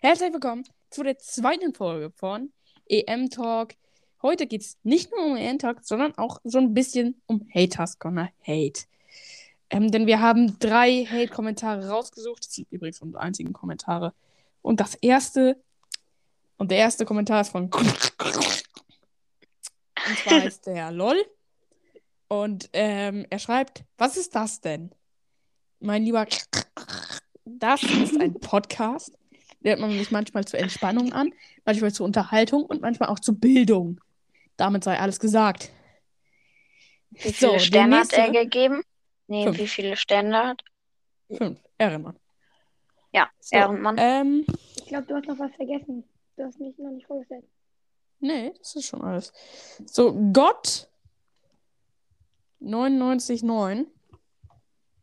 Herzlich willkommen zu der zweiten Folge von EM Talk. Heute geht es nicht nur um EM Talk, sondern auch so ein bisschen um Haters Gonna Hate. Ähm, denn wir haben drei Hate-Kommentare rausgesucht. Das sind übrigens unsere einzigen Kommentare. Und das erste, und der erste Kommentar ist von. Und zwar ist der LOL. Und ähm, er schreibt: Was ist das denn? Mein lieber. Das ist ein Podcast. Der hört man sich manchmal zur Entspannung an, manchmal zur Unterhaltung und manchmal auch zur Bildung. Damit sei alles gesagt. Wie viele So, Sterne hat er gegeben? Nee, Fünf. wie viele Sterne hat? Fünf. Ehrenmann. Ja, So, Ehrenmann. Ähm, Ich glaube, du hast noch was vergessen. Du hast mich noch nicht vorgestellt. nee, das ist schon alles. So, Gott 999,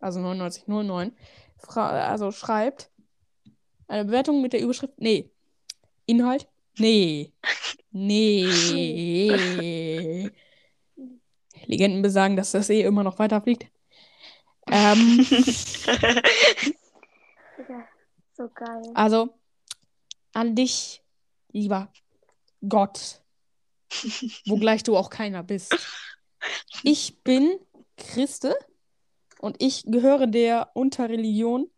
also 9909, fra- also schreibt eine Bewertung mit der Überschrift, nee, Inhalt, nee, nee. Legenden besagen, dass das eh immer noch weiterfliegt. Ähm, so geil. also, an dich, lieber Gott, wogleich du auch keiner bist. Ich bin Christe und ich gehöre der Unterreligion.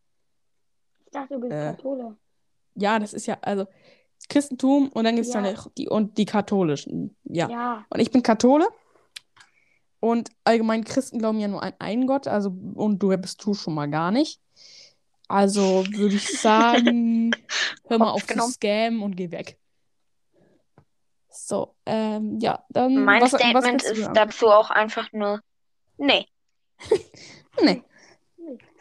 Dachte, du bist Äh. Kathole. Ja, das ist ja, also Christentum und dann gibt es Ja. dann die, und die katholischen. Ja. Ja. Und ich bin Kathole. Und allgemein Christen glauben ja nur an einen Gott, also und du bist du schon mal gar nicht. Also würde ich sagen, hör mal auf zu genommen. scammen und geh weg. So, ähm, ja, dann Mein was, was Statement du ist dazu auch einfach nur, nee. Nee.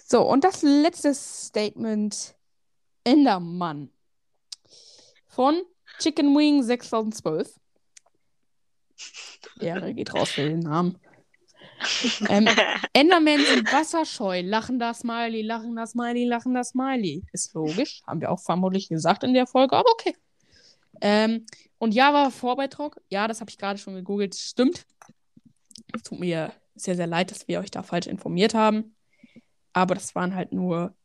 So, und das letzte Statement Endermann von Chicken Wing 6012. Ehre geht raus für den Namen. Ähm, Endermen sind wasserscheu. Lachen das Smiley, lachen das Smiley, lachen das Smiley. Ist logisch. Haben wir auch vermutlich gesagt in der Folge, aber okay. Ähm, und Java Vorbeitrag. Ja, das habe ich gerade schon gegoogelt. Stimmt. Es tut mir sehr, sehr leid, dass wir euch da falsch informiert haben. Aber das waren halt nur.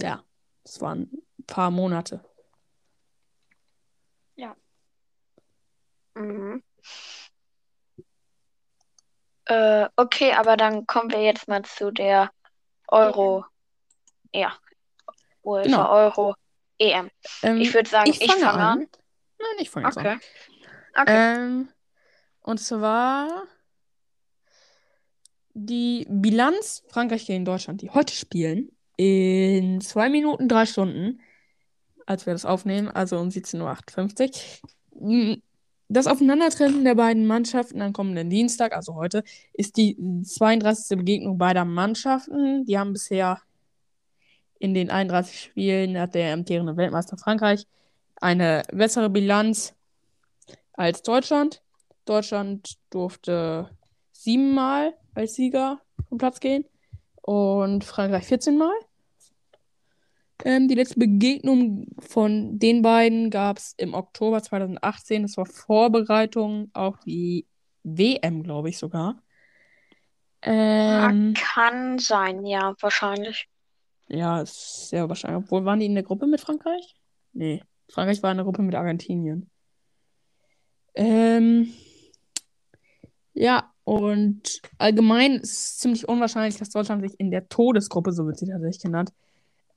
Ja, das waren ein paar Monate. Mhm. Äh, okay, aber dann kommen wir jetzt mal zu der Euro. Ja. UEFA Genau. Euro EM. Ähm, Ich würde sagen, ich ich fange fange an. an. Nein, ich fange jetzt an. Okay. Okay. Ähm, und zwar die Bilanz Frankreich gegen Deutschland, die heute spielen, in 2 Minuten 3 Stunden, als wir das aufnehmen, also um 17.58 Uhr. Das Aufeinandertreffen der beiden Mannschaften am kommenden Dienstag, also heute, ist die 32. Begegnung beider Mannschaften. Die haben bisher in den 31 Spielen hat der amtierende Weltmeister Frankreich eine bessere Bilanz als Deutschland. Deutschland durfte siebenmal als Sieger vom Platz gehen und Frankreich 14 Mal. Ähm, die letzte Begegnung von den beiden gab es im Oktober 2018. Das war Vorbereitung auf die WM, glaube ich sogar. Ähm, Kann sein, ja, wahrscheinlich. ja, ist sehr wahrscheinlich. Obwohl, waren die in der Gruppe mit Frankreich? Nee. Frankreich war in der Gruppe mit Argentinien. Ähm, ja, und allgemein ist es ziemlich unwahrscheinlich, dass Deutschland sich in der Todesgruppe, so wird sie tatsächlich genannt,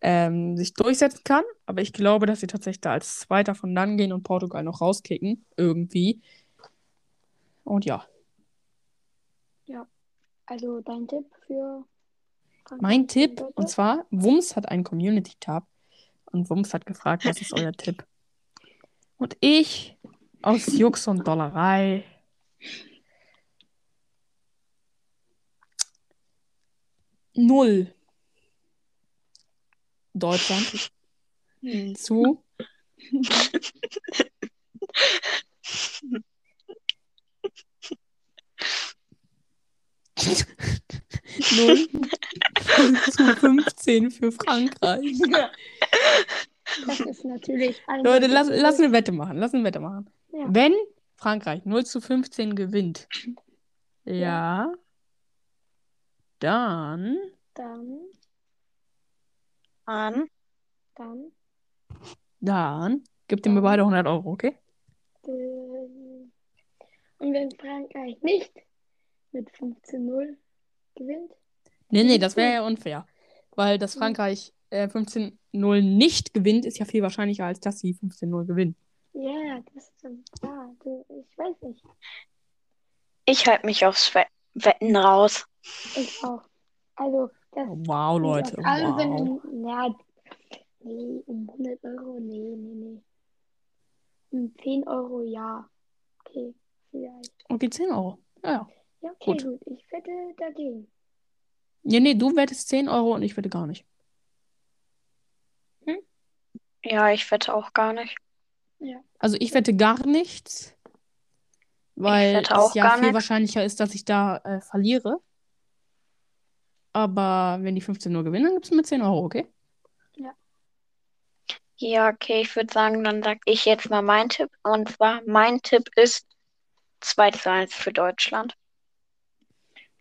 ähm, sich durchsetzen kann. Aber ich glaube, dass sie tatsächlich da als Zweiter von dann gehen und Portugal noch rauskicken. Irgendwie. Und ja, Also dein Tipp für Frankreich mein Tipp, Deutschland? und zwar, Wums hat einen Community-Tab. Und Wums hat gefragt, was ist euer Tipp? Und ich, aus Jux und Dollerei, null Deutschland zu null zu 15 für Frankreich. Das ist natürlich Leute, lass, lass eine Wette machen. Lass eine Wette machen. Ja. Wenn Frankreich 0 zu 15 gewinnt, ja, dann Dann An. Dann. Dann gebt ihr mir beide 100 Euro, okay? Und wenn Frankreich nicht mit 15-0 gewinnt, Nee, nee, das wäre ja unfair. Weil dass Frankreich äh, 15-0 nicht gewinnt, ist ja viel wahrscheinlicher, als dass sie 15-0 gewinnen. ja, das ist. Du, ich weiß nicht. Ich halte mich aufs We Wetten raus. Ich auch. Also, das Wow, Leute, aus allem, wow. wenn, ja, nee, um 100 Euro, nee, nee, nee. Um 10 Euro, ja. Okay, vielleicht. Okay, 10 Euro. Ja, ja. Ja, okay, Gut. gut. Ich wette dagegen. Ja, nee, du wettest 10 Euro und ich wette gar nicht. Ja, ich wette auch gar nicht. Ja. Also ich wette gar nichts, weil es ja viel nichts. wahrscheinlicher ist, dass ich da äh, verliere. Aber wenn die 15 nur gewinnen, dann gibt es mir 10 Euro, okay? Ja, okay, ich würde sagen, dann sag ich jetzt mal meinen Tipp. Und zwar, mein Tipp ist 2 zu 1 für Deutschland.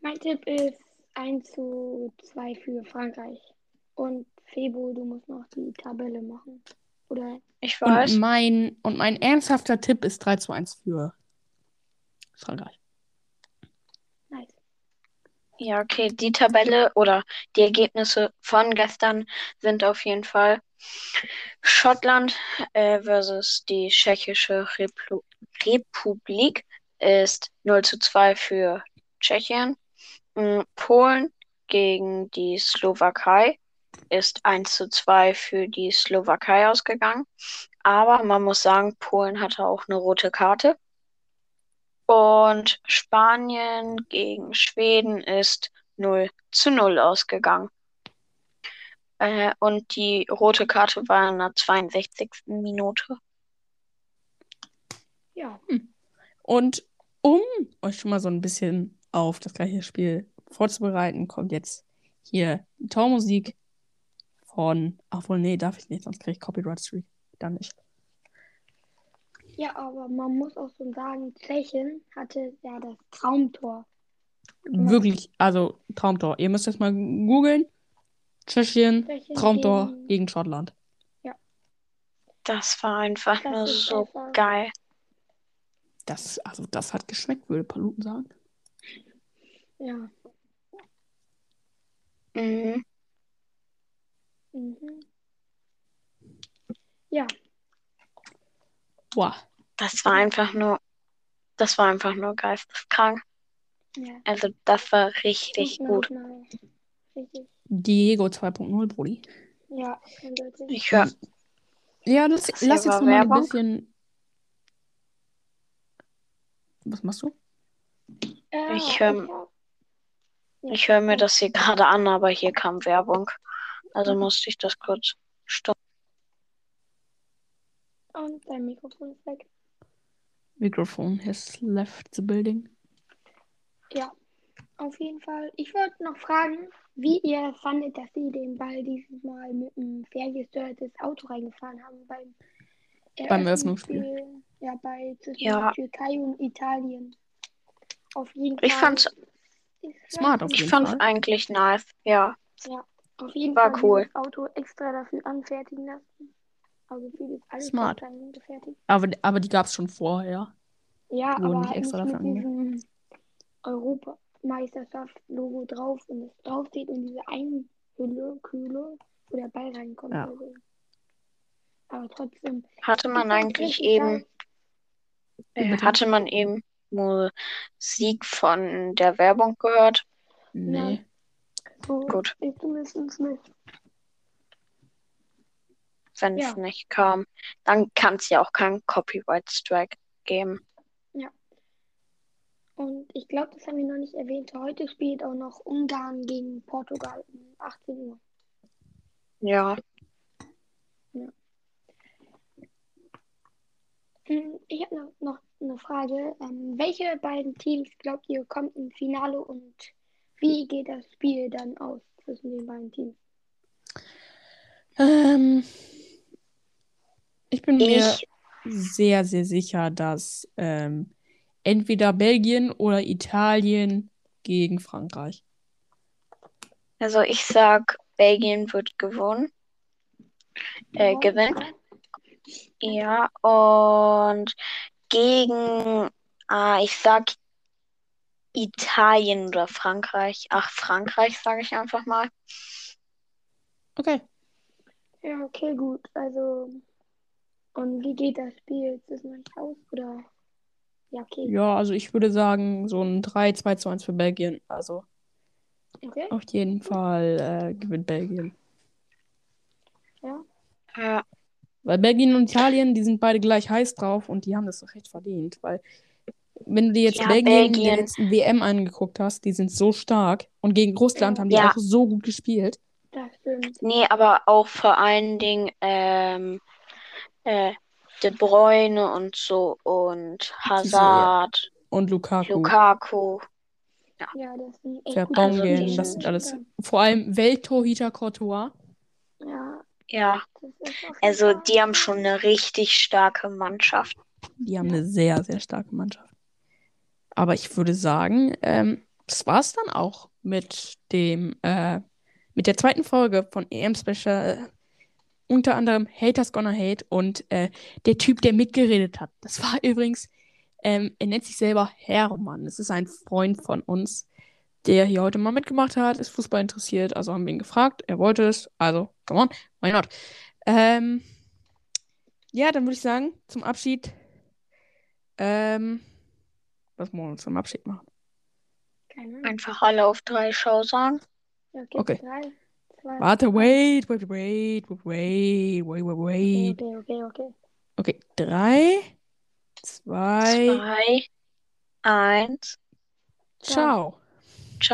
Mein Tipp ist 1 zu 2 für Frankreich. Und Febo, du musst noch die Tabelle machen. Oder Ich Und weiß. mein, und mein ernsthafter Tipp ist 3 zu 1 für Frankreich. nice. Ja, okay, die Tabelle oder die Ergebnisse von gestern sind auf jeden Fall Schottland äh, versus die Tschechische Replu Republik ist 0 zu 2 für Tschechien. Mm, Polen gegen die Slowakei ist 1 zu 2 für die Slowakei ausgegangen. Aber man muss sagen, Polen hatte auch eine rote Karte. Und Spanien gegen Schweden ist 0 zu 0 ausgegangen. Äh, und die rote Karte war in der 62. Minute. Ja, Und um euch schon mal so ein bisschen auf das gleiche Spiel vorzubereiten, kommt jetzt hier die Tormusik von. Ach wohl, nee, darf ich nicht, sonst kriege ich Copyright Streak. Dann nicht. Ja, aber man muss auch so sagen, Tschechien hatte ja das Traumtor. Wirklich, also Traumtor. Ihr müsst das mal googeln. Tschechien, Tschechien Traumtor gegen- gegen Schottland. Das war einfach Das nur so einfach- geil. Das, also das hat geschmeckt, würde Paluten sagen. Ja. Mhm. Mhm. Ja, Wow. Das war einfach nur, das war einfach nur geisteskrank. ja. Also das war richtig gut. Richtig. Diego 2.0, Brudi. Ja. Ich höre, Ja, das, Das lass jetzt mal ein Werbung. bisschen. Was machst du? Äh, Ich, ähm, ich höre mir das hier gerade an, aber hier kam Werbung. Also musste ich das kurz stoppen. Und dein Mikrofon ist weg. Microphone has left the building. Ja, auf jeden Fall. Ich wollte noch fragen, wie ihr fandet, dass sie den Ball dieses Mal mit einem ferngesteuertes Auto reingefahren haben beim Beim Eröffnungsspiel. Ja, bei zwischen Ja. Türkei und Italien. Auf jeden Ich Fall. fand's ist- Smart auf Ich jeden fand's Fall. eigentlich nice. Ja. Auf jeden War Fall cool. dieses Auto extra dafür anfertigen lassen. Also vieles alles Smart. angefertigt. Aber, aber die gab es schon vorher. Ja, Wurden aber nicht halt extra nicht dafür mit diesem Europameisterschaft-Logo drauf und es draufsteht und diese Einhülle, Kühle, wo der Ball reinkommt. Ja. Also. Aber trotzdem. Hatte man eigentlich eben, äh, hatte man eben Musik von der Werbung gehört? Nee. So, Gut. Ich zumindest nicht. Wenn es Ja. nicht kam, dann kann es ja auch keinen Copyright Strike geben. Und ich glaube, das haben wir noch nicht erwähnt. Heute spielt auch noch Ungarn gegen Portugal um 18 Uhr. Ja. Hm, Ich habe noch, eine Frage. Ähm, welche beiden Teams glaubt ihr kommen ins Finale und wie geht das Spiel dann aus zwischen den beiden Teams? Ähm, ich bin mir Ich, sehr, sehr sicher, dass ähm, entweder Belgien oder Italien gegen Frankreich. also ich sag, Belgien wird gewonnen. äh, Ja, gewinnt. ja. Ja, und gegen, ah, ich sag Italien oder Frankreich. Ach, Frankreich sage ich einfach mal. Okay. Ja, okay, gut. Also, und wie geht das Spiel? Ist das noch nicht aus? Oder? Ja, okay. Ja, also ich würde sagen, so ein 3, 2 zu 1 für Belgien. Also Okay. auf jeden Fall äh, gewinnt Belgien. Ja. Ja, Weil Belgien und Italien, die sind beide gleich heiß drauf und die haben das doch recht verdient. Weil, wenn du dir jetzt Ja, Belgien Belgien. letzten WM angeguckt hast, die sind so stark. Und gegen Russland haben die Ja. auch so gut gespielt. Das stimmt. nee, aber auch vor allen Dingen ähm, äh, De Bruyne und so und Hazard, Und Lukaku, Lukaku. Ja, das sind echt gute die das sind alles. Vor allem Welttorhüter Courtois. Ja, Ja, also die haben schon eine richtig starke Mannschaft. Die haben eine sehr, sehr starke Mannschaft. Aber ich würde sagen, ähm, das war's dann auch mit dem, äh, mit der zweiten Folge von EM Special. Unter anderem Haters Gonna Hate und äh, der Typ, der mitgeredet hat. Das war übrigens, ähm, er nennt sich selber Hermann. Das ist ein Freund von uns, der hier heute mal mitgemacht hat, ist Fußball interessiert. Also haben wir ihn gefragt, er wollte es. Also, come on, why not? Ähm, ja, dann würde ich sagen, zum Abschied. Ähm, was wollen wir uns zum Abschied machen? Keine Ahnung. Einfach alle auf drei Show sagen. Okay. Okay. Drei, Warte, wait, wait, wait, wait, wait, wait, wait. Okay, okay, okay. Okay, drei, zwei, zwei eins. Ciao.